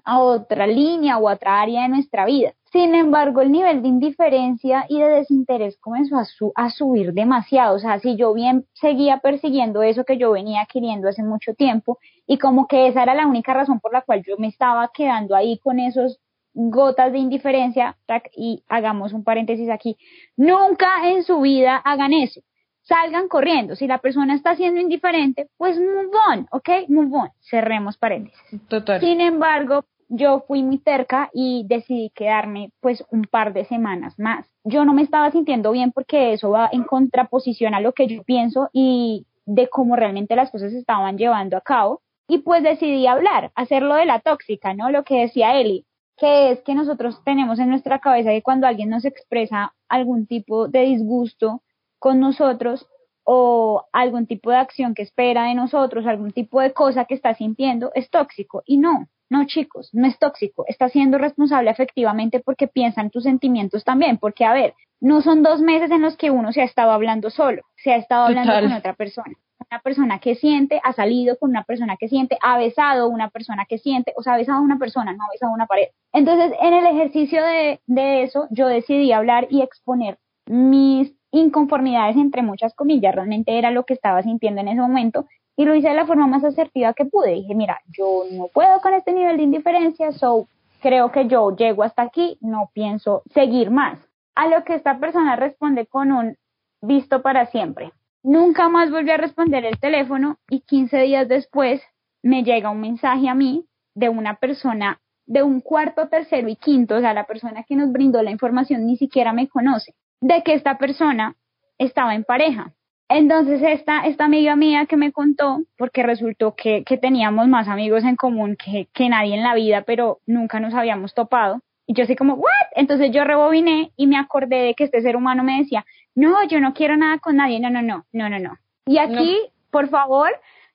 a otra línea o a otra área de nuestra vida. Sin embargo, el nivel de indiferencia y de desinterés comenzó a, a, subir demasiado. O sea, si yo bien seguía persiguiendo eso que yo venía queriendo hace mucho tiempo y como que esa era la única razón por la cual yo me estaba quedando ahí con esos gotas de indiferencia, y hagamos un paréntesis aquí, nunca en su vida hagan eso. Salgan corriendo. Si la persona está siendo indiferente, pues move on, ¿ok? Move on. Cerremos paréntesis. Total. Sin embargo, yo fui muy terca y decidí quedarme pues un par de semanas más. Yo no me estaba sintiendo bien porque eso va en contraposición a lo que yo pienso y de cómo realmente las cosas se estaban llevando a cabo. Y pues decidí hablar, hacerlo de la tóxica, ¿no? Lo que decía Eli, que es que nosotros tenemos en nuestra cabeza que cuando alguien nos expresa algún tipo de disgusto con nosotros o algún tipo de acción que espera de nosotros, algún tipo de cosa que está sintiendo, es tóxico. Y no, no, chicos, no es tóxico, está siendo responsable efectivamente porque piensa en tus sentimientos también, porque a ver, no son dos meses en los que uno se ha estado hablando solo, se ha estado hablando con otra persona. Una persona que siente, ha salido con una persona que siente, ha besado a una persona que siente, o sea, ha besado a una persona, no ha besado a una pared. Entonces, en el ejercicio de, de eso, yo decidí hablar y exponer mis inconformidades entre muchas comillas, realmente era lo que estaba sintiendo en ese momento y lo hice de la forma más asertiva que pude. Dije, mira, yo no puedo con este nivel de indiferencia, so creo que yo llego hasta aquí, no pienso seguir más. A lo que esta persona responde con un visto para siempre. Nunca más volví a responder el teléfono y 15 días después me llega un mensaje a mí de una persona de un cuarto, tercero y quinto, o sea, la persona que nos brindó la información ni siquiera me conoce, de que esta persona estaba en pareja. Entonces esta, esta amiga mía que me contó, porque resultó que, que teníamos más amigos en común que, que nadie en la vida, pero nunca nos habíamos topado. Y yo así como, ¿what? Entonces yo rebobiné y me acordé de que este ser humano me decía, no, yo no quiero nada con nadie, no, no, no, no, no, no. Y aquí, por favor,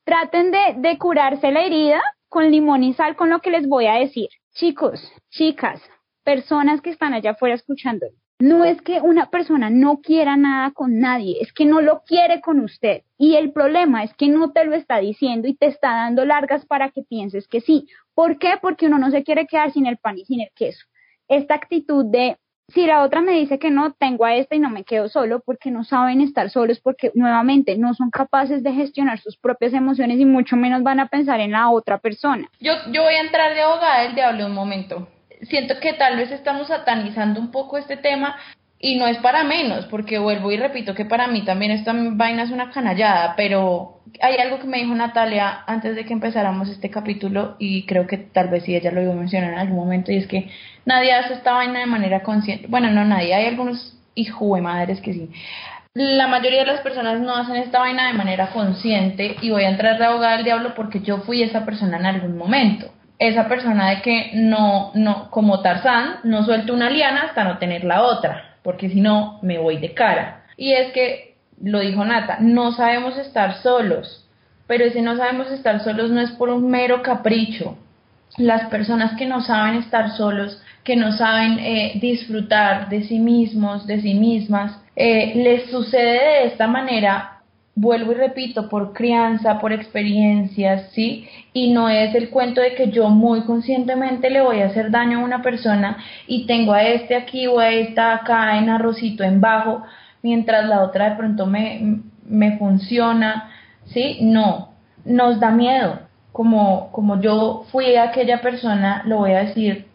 traten de, de curarse la herida con limón y sal con lo que les voy a decir. Chicos, chicas, personas que están allá afuera escuchando, no es que una persona no quiera nada con nadie, es que no lo quiere con usted. Y el problema es que no te lo está diciendo y te está dando largas para que pienses que sí. ¿Por qué? Porque uno no se quiere quedar sin el pan y sin el queso. Esta actitud de, si la otra me dice que no, tengo a esta y no me quedo solo, porque no saben estar solos, porque nuevamente no son capaces de gestionar sus propias emociones y mucho menos van a pensar en la otra persona. Yo, yo voy a entrar de abogada del diablo un momento siento que tal vez estamos satanizando un poco este tema y no es para menos, porque vuelvo y repito que para mí también esta vaina es una canallada, pero hay algo que me dijo Natalia antes de que empezáramos este capítulo y creo que tal vez sí ella lo iba a mencionar en algún momento y es que nadie hace esta vaina de manera consciente. Bueno, no nadie, hay algunos hijos de madres que sí. La mayoría de las personas no hacen esta vaina de manera consciente y voy a entrar de abogada del diablo porque yo fui esa persona en algún momento esa persona de que no, no, como Tarzán, no suelto una liana hasta no tener la otra, porque si no, me voy de cara. Y es que, lo dijo Nata, no sabemos estar solos, pero ese no sabemos estar solos no es por un mero capricho. Las personas que no saben estar solos, que no saben eh, disfrutar de sí mismos, de sí mismas, eh, les sucede de esta manera vuelvo y repito, por crianza, por experiencias, ¿sí? Y no es el cuento de que yo muy conscientemente le voy a hacer daño a una persona y tengo a este aquí o a esta acá en arrocito en bajo, mientras la otra de pronto me, me funciona, ¿sí? No, nos da miedo. Como, como yo fui aquella persona, lo voy a decir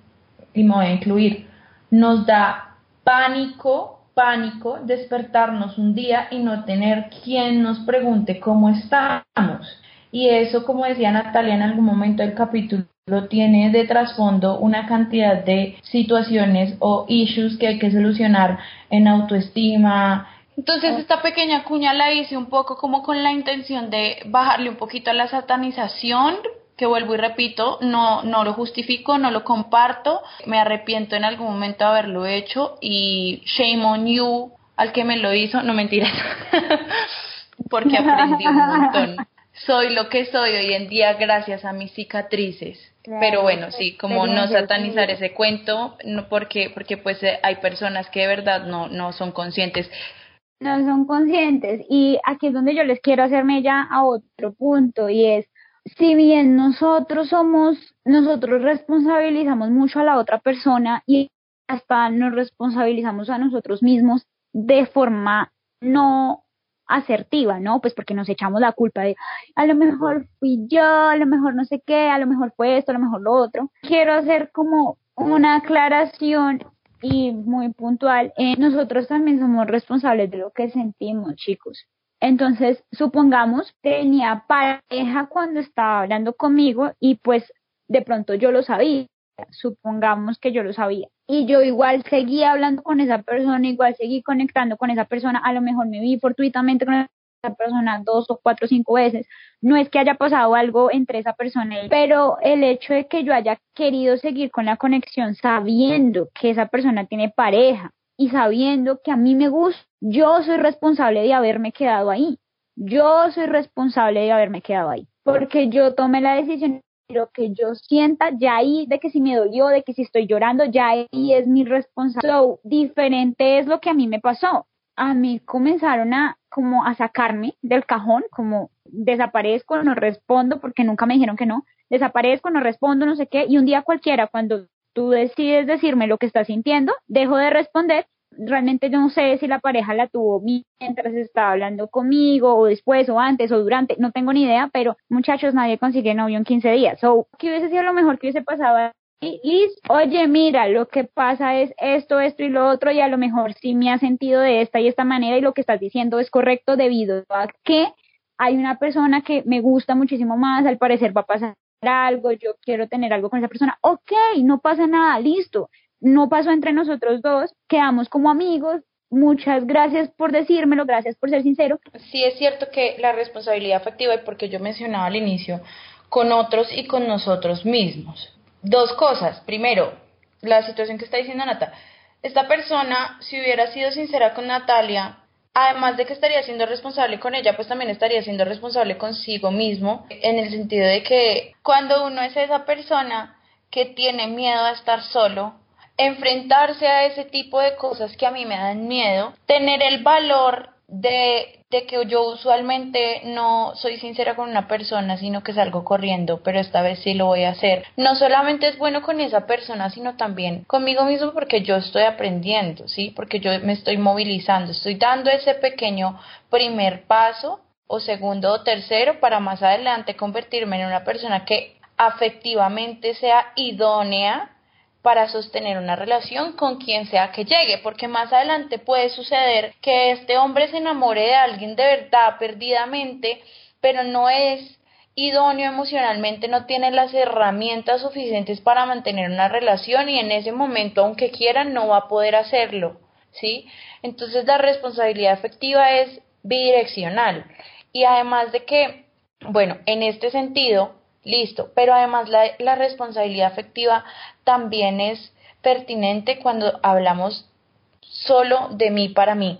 y me voy a incluir, nos da pánico pánico despertarnos un día y no tener quien nos pregunte cómo estamos. Y eso, como decía Natalia en algún momento del capítulo, tiene de trasfondo una cantidad de situaciones o issues que hay que solucionar en autoestima. Entonces esta pequeña cuña la hice un poco como con la intención de bajarle un poquito a la satanización, que vuelvo y repito, no, no lo justifico, no lo comparto, me arrepiento en algún momento de haberlo hecho y shame on you al que me lo hizo, no mentiras, porque aprendí un montón. Soy lo que soy hoy en día gracias a mis cicatrices. Pero bueno, sí, como no satanizar ese cuento, no porque porque pues eh, hay personas que de verdad no no son conscientes. No son conscientes y aquí es donde yo les quiero hacerme ya a otro punto y es si bien nosotros somos, nosotros responsabilizamos mucho a la otra persona y hasta nos responsabilizamos a nosotros mismos de forma no asertiva, ¿no? Pues porque nos echamos la culpa de, a lo mejor fui yo, a lo mejor no sé qué, a lo mejor fue esto, a lo mejor lo otro. Quiero hacer como una aclaración y muy puntual. Eh, nosotros también somos responsables de lo que sentimos, chicos. Entonces, supongamos, tenía pareja cuando estaba hablando conmigo y pues de pronto yo lo sabía, supongamos que yo lo sabía. Y yo igual seguía hablando con esa persona, igual seguí conectando con esa persona, a lo mejor me vi fortuitamente con esa persona dos o cuatro o cinco veces. No es que haya pasado algo entre esa persona y pero el hecho de que yo haya querido seguir con la conexión sabiendo que esa persona tiene pareja y sabiendo que a mí me gusta, yo soy responsable de haberme quedado ahí. Yo soy responsable de haberme quedado ahí. Porque yo tomé la decisión, pero que yo sienta ya ahí de que si me dolió, de que si estoy llorando, ya ahí es mi responsabilidad. So, diferente es lo que a mí me pasó. A mí comenzaron a como a sacarme del cajón, como desaparezco, no respondo porque nunca me dijeron que no, desaparezco, no respondo, no sé qué, y un día cualquiera cuando tú decides decirme lo que estás sintiendo, dejo de responder, realmente yo no sé si la pareja la tuvo mientras estaba hablando conmigo o después o antes o durante, no tengo ni idea, pero muchachos, nadie consigue novio en 15 días. So, ¿qué hubiese sido lo mejor que hubiese pasado? Y, oye, mira, lo que pasa es esto, esto y lo otro, y a lo mejor sí me ha sentido de esta y esta manera, y lo que estás diciendo es correcto debido a que hay una persona que me gusta muchísimo más, al parecer va a pasar algo, yo quiero tener algo con esa persona, ok, no pasa nada, listo, no pasó entre nosotros dos, quedamos como amigos, muchas gracias por decírmelo, gracias por ser sincero. Sí es cierto que la responsabilidad afectiva, y porque yo mencionaba al inicio, con otros y con nosotros mismos. Dos cosas. Primero, la situación que está diciendo Nata. Esta persona, si hubiera sido sincera con Natalia, además de que estaría siendo responsable con ella, pues también estaría siendo responsable consigo mismo, en el sentido de que cuando uno es esa persona que tiene miedo a estar solo, enfrentarse a ese tipo de cosas que a mí me dan miedo, tener el valor de, de, que yo usualmente no soy sincera con una persona, sino que salgo corriendo, pero esta vez sí lo voy a hacer. No solamente es bueno con esa persona, sino también conmigo mismo porque yo estoy aprendiendo, ¿sí? Porque yo me estoy movilizando, estoy dando ese pequeño primer paso o segundo o tercero para más adelante convertirme en una persona que afectivamente sea idónea para sostener una relación con quien sea que llegue, porque más adelante puede suceder que este hombre se enamore de alguien de verdad perdidamente, pero no es idóneo emocionalmente, no tiene las herramientas suficientes para mantener una relación y en ese momento, aunque quiera, no va a poder hacerlo, ¿sí? Entonces la responsabilidad afectiva es bidireccional y además de que, bueno, en este sentido, listo, pero además la, la responsabilidad afectiva también es pertinente cuando hablamos solo de mí para mí.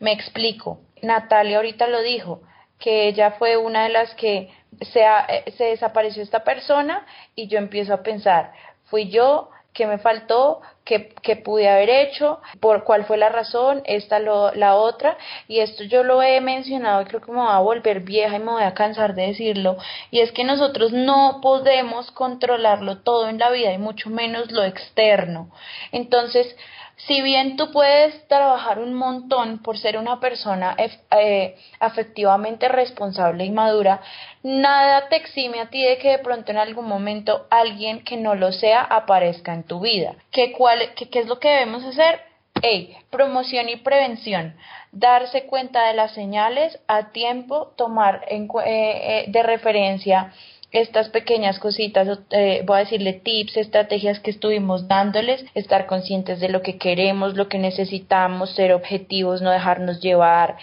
Me explico. Natalia ahorita lo dijo, que ella fue una de las que se, eh, se desapareció esta persona y yo empiezo a pensar, fui yo, qué me faltó, qué, qué, pude haber hecho, por cuál fue la razón, esta lo, la otra, y esto yo lo he mencionado y creo que me voy a volver vieja y me voy a cansar de decirlo, y es que nosotros no podemos controlarlo todo en la vida y mucho menos lo externo. Entonces, si bien tú puedes trabajar un montón por ser una persona eh, afectivamente responsable y madura, nada te exime a ti de que de pronto en algún momento alguien que no lo sea aparezca en tu vida. ¿Qué, cuál, qué, es lo que debemos hacer? Hey, promoción y prevención. Darse cuenta de las señales a tiempo, tomar en, eh, eh, de referencia estas pequeñas cositas, eh, voy a decirle tips, estrategias que estuvimos dándoles, estar conscientes de lo que queremos, lo que necesitamos, ser objetivos, no dejarnos llevar,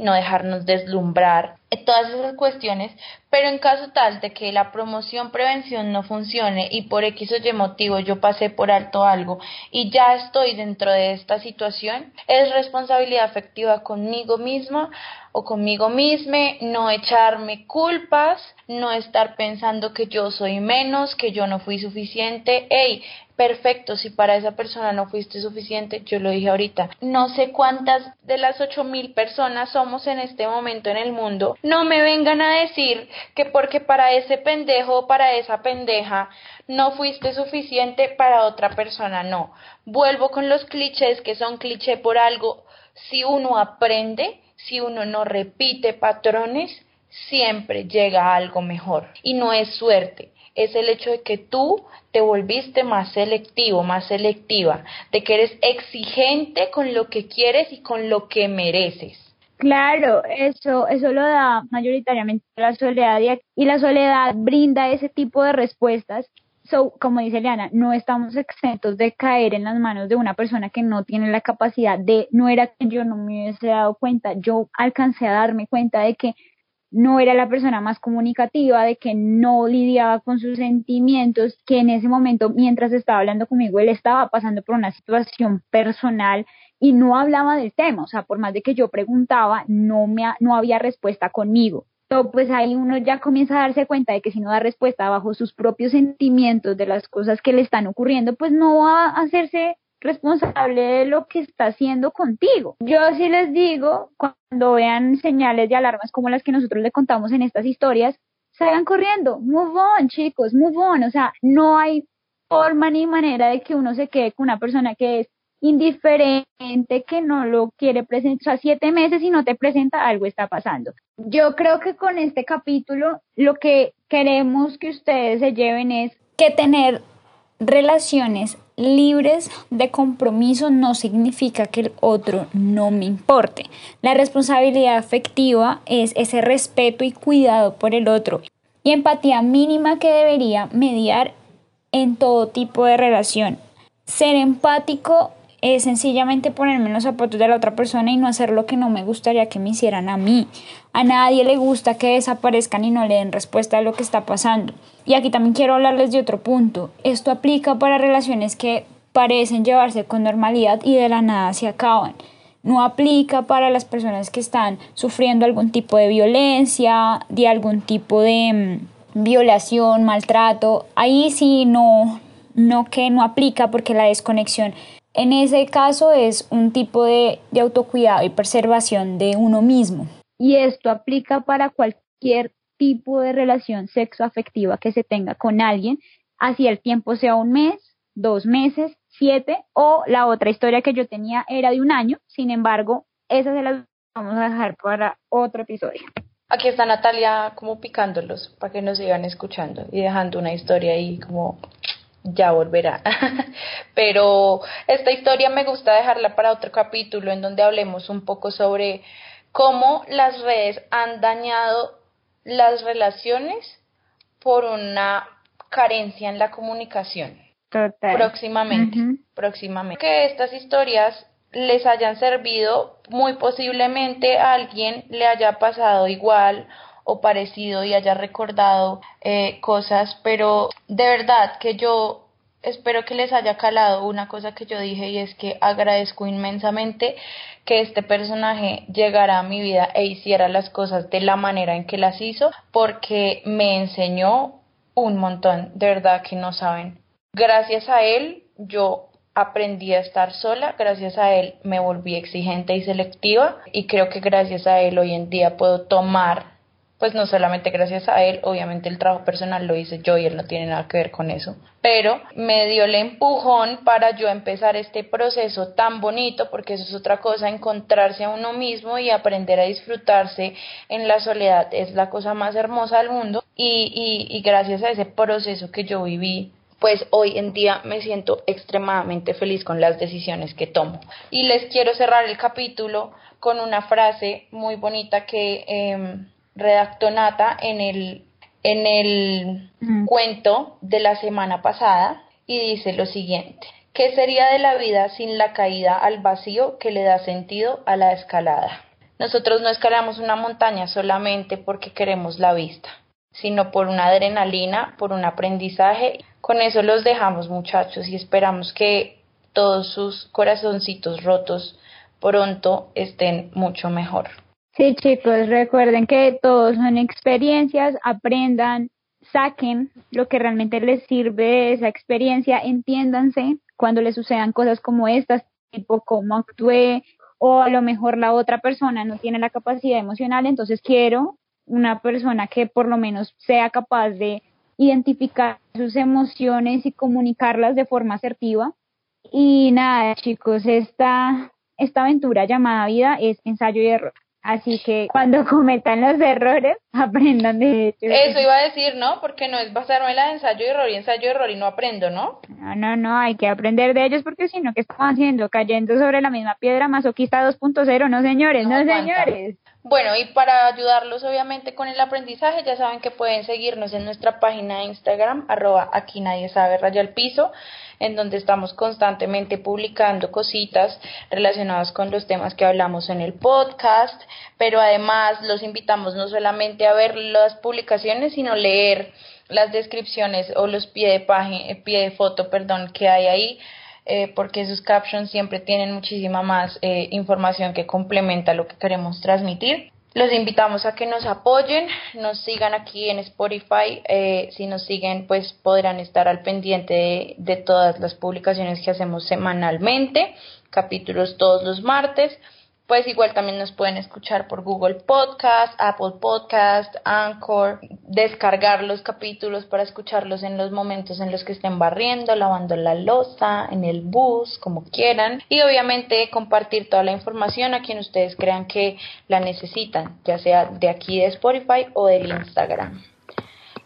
No dejarnos deslumbrar, eh, todas esas cuestiones, pero en caso tal de que la promoción prevención no funcione y por X o Y motivo yo pasé por alto algo y ya estoy dentro de esta situación, es responsabilidad afectiva conmigo misma o conmigo misma, no echarme culpas, no estar pensando que yo soy menos, que yo no fui suficiente. Hey, perfecto, si para esa persona no fuiste suficiente, yo lo dije ahorita, no sé cuántas de las ocho mil personas somos en este momento en el mundo, no me vengan a decir que porque para ese pendejo o para esa pendeja no fuiste suficiente para otra persona, no. Vuelvo con los clichés que son cliché por algo, si uno aprende, si uno no repite patrones, siempre llega a algo mejor. Y no es suerte, es el hecho de que tú te volviste más selectivo, más selectiva, de que eres exigente con lo que quieres y con lo que mereces. Claro, eso, eso lo da mayoritariamente la soledad y la soledad brinda ese tipo de respuestas So, como dice Eliana, no estamos exentos de caer en las manos de una persona que no tiene la capacidad de, no era que yo no me hubiese dado cuenta, yo alcancé a darme cuenta de que no era la persona más comunicativa, de que no lidiaba con sus sentimientos, que en ese momento, mientras estaba hablando conmigo, él estaba pasando por una situación personal y no hablaba del tema, o sea, por más de que yo preguntaba, no, me, no había respuesta conmigo. Pues ahí uno ya comienza a darse cuenta de que si no da respuesta bajo sus propios sentimientos de las cosas que le están ocurriendo, pues no va a hacerse responsable de lo que está haciendo contigo. Yo sí les digo, cuando vean señales de alarmas como las que nosotros le contamos en estas historias, salgan corriendo, move on, chicos, move on, o sea, no hay forma ni manera de que uno se quede con una persona que es indiferente que no lo quiere presentar, o sea, siete meses y no te presenta, algo está pasando. Yo creo que con este capítulo lo que queremos que ustedes se lleven es que tener relaciones libres de compromiso no significa que el otro no me importe. La responsabilidad afectiva es ese respeto y cuidado por el otro y empatía mínima que debería mediar en todo tipo de relación. Ser empático es sencillamente ponerme en los zapatos de la otra persona y no hacer lo que no me gustaría que me hicieran a mí. A nadie le gusta que desaparezcan y no le den respuesta a lo que está pasando. Y aquí también quiero hablarles de otro punto. Esto aplica para relaciones que parecen llevarse con normalidad y de la nada se acaban. No aplica para las personas que están sufriendo algún tipo de violencia, de algún tipo de mm, violación, maltrato. Ahí sí no, no que no aplica porque la desconexión en ese caso es un tipo de, autocuidado y preservación de uno mismo. Y esto aplica para cualquier tipo de relación sexoafectiva que se tenga con alguien, así el tiempo sea un mes, dos meses, siete, o la otra historia que yo tenía era de un año, sin embargo, esa se las vamos a dejar para otro episodio. Aquí está Natalia como picándolos para que nos sigan escuchando y dejando una historia ahí como ya volverá. Pero esta historia me gusta dejarla para otro capítulo en donde hablemos un poco sobre cómo las redes han dañado las relaciones por una carencia en la comunicación. Próximamente, próximamente. Que estas historias les hayan servido, muy posiblemente a alguien le haya pasado igual o parecido y haya recordado eh, cosas, pero de verdad que yo espero que les haya calado una cosa que yo dije y es que agradezco inmensamente que este personaje llegara a mi vida e hiciera las cosas de la manera en que las hizo porque me enseñó un montón, de verdad que no saben. Gracias a él yo aprendí a estar sola, gracias a él me volví exigente y selectiva y creo que gracias a él hoy en día puedo tomar pues no solamente gracias a él, obviamente el trabajo personal lo hice yo y él no tiene nada que ver con eso, pero me dio el empujón para yo empezar este proceso tan bonito, porque eso es otra cosa, encontrarse a uno mismo y aprender a disfrutarse en la soledad es la cosa más hermosa del mundo y, y, y gracias a ese proceso que yo viví pues hoy en día me siento extremadamente feliz con las decisiones que tomo. Y les quiero cerrar el capítulo con una frase muy bonita que eh, redactó Nata en el, en el cuento de la semana pasada y dice lo siguiente. ¿Qué sería de la vida sin la caída al vacío que le da sentido a la escalada? Nosotros no escalamos una montaña solamente porque queremos la vista, sino por una adrenalina, por un aprendizaje. Con eso los dejamos muchachos y esperamos que todos sus corazoncitos rotos pronto estén mucho mejor. Sí, chicos, recuerden que todos son experiencias, aprendan, saquen lo que realmente les sirve de esa experiencia, entiéndanse cuando les sucedan cosas como estas, tipo cómo actué, o a lo mejor la otra persona no tiene la capacidad emocional, entonces quiero una persona que por lo menos sea capaz de identificar sus emociones y comunicarlas de forma asertiva. Y nada, chicos, esta, esta aventura llamada vida es ensayo y error. Así que cuando cometan los errores, aprendan de ellos. Eso iba a decir, ¿no? Porque no es basarme en ensayo y error y ensayo y error y no aprendo, ¿no? No, no, no, hay que aprender de ellos porque si no, ¿qué están haciendo? Cayendo sobre la misma piedra masoquista 2.0, no señores, no, señores. Bueno, y para ayudarlos obviamente con el aprendizaje, ya saben que pueden seguirnos en nuestra página de Instagram, arroba aquí nadie sabe raya al piso en donde estamos constantemente publicando cositas relacionadas con los temas que hablamos en el podcast, pero además los invitamos no solamente a ver las publicaciones, sino leer las descripciones o los pie de página, pie de foto, perdón, que hay ahí. Eh, porque sus captions siempre tienen muchísima más eh, información que complementa lo que queremos transmitir. Los invitamos a que nos apoyen, nos sigan aquí en Spotify. Eh, si nos siguen, pues podrán estar al pendiente de, todas las publicaciones que hacemos semanalmente, capítulos todos los martes. Pues igual también nos pueden escuchar por Google Podcast, Apple Podcast, Anchor, descargar los capítulos para escucharlos en los momentos en los que estén barriendo, lavando la losa, en el bus, como quieran. Y obviamente compartir toda la información a quien ustedes crean que la necesitan, ya sea de aquí de Spotify o del Instagram.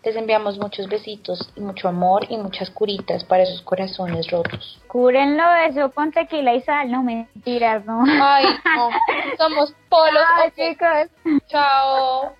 Les enviamos muchos besitos y mucho amor y muchas curitas para esos corazones rotos. Cúrenlo eso con tequila y sal, no mentiras, no. Ay, no. Somos polos. Chao, ok. chicos. Chao.